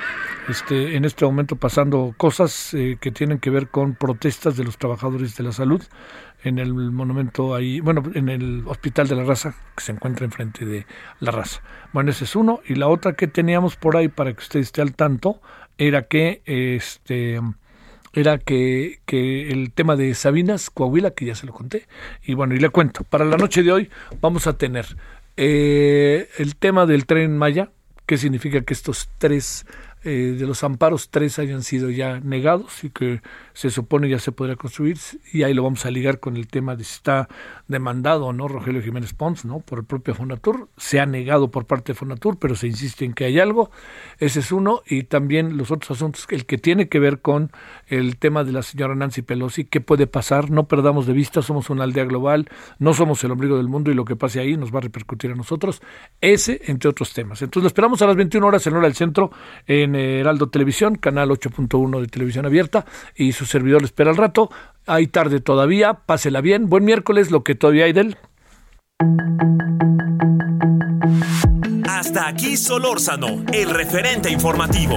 este, en este momento pasando cosas eh, que tienen que ver con protestas de los trabajadores de la salud en el monumento ahí, bueno, en el Hospital de la Raza, que se encuentra enfrente de la Raza. Bueno, ese es uno. Y la otra que teníamos por ahí, para que usted esté al tanto, era que este era que, que el tema de Sabinas, Coahuila, que ya se lo conté. Y bueno, y le cuento, para la noche de hoy vamos a tener eh, el tema del tren Maya, que significa que estos tres eh, de los amparos, tres hayan sido ya negados y que se supone ya se podrá construir. Y ahí lo vamos a ligar con el tema de si está demandado o no Rogelio Jiménez Pons, ¿no? Por el propio Fonatur. Se ha negado por parte de Fonatur, pero se insiste en que hay algo. Ese es uno. Y también los otros asuntos, el que tiene que ver con el tema de la señora Nancy Pelosi, qué puede pasar. No perdamos de vista, somos una aldea global, no somos el ombligo del mundo y lo que pase ahí nos va a repercutir a nosotros. Ese, entre otros temas. Entonces lo esperamos a las 21 horas en hora del centro. En Heraldo Televisión, canal 8.1 de televisión abierta, y su servidor le espera al rato. Hay tarde todavía, pásela bien. Buen miércoles, lo que todavía hay de él. Hasta aquí Solórzano, el referente informativo.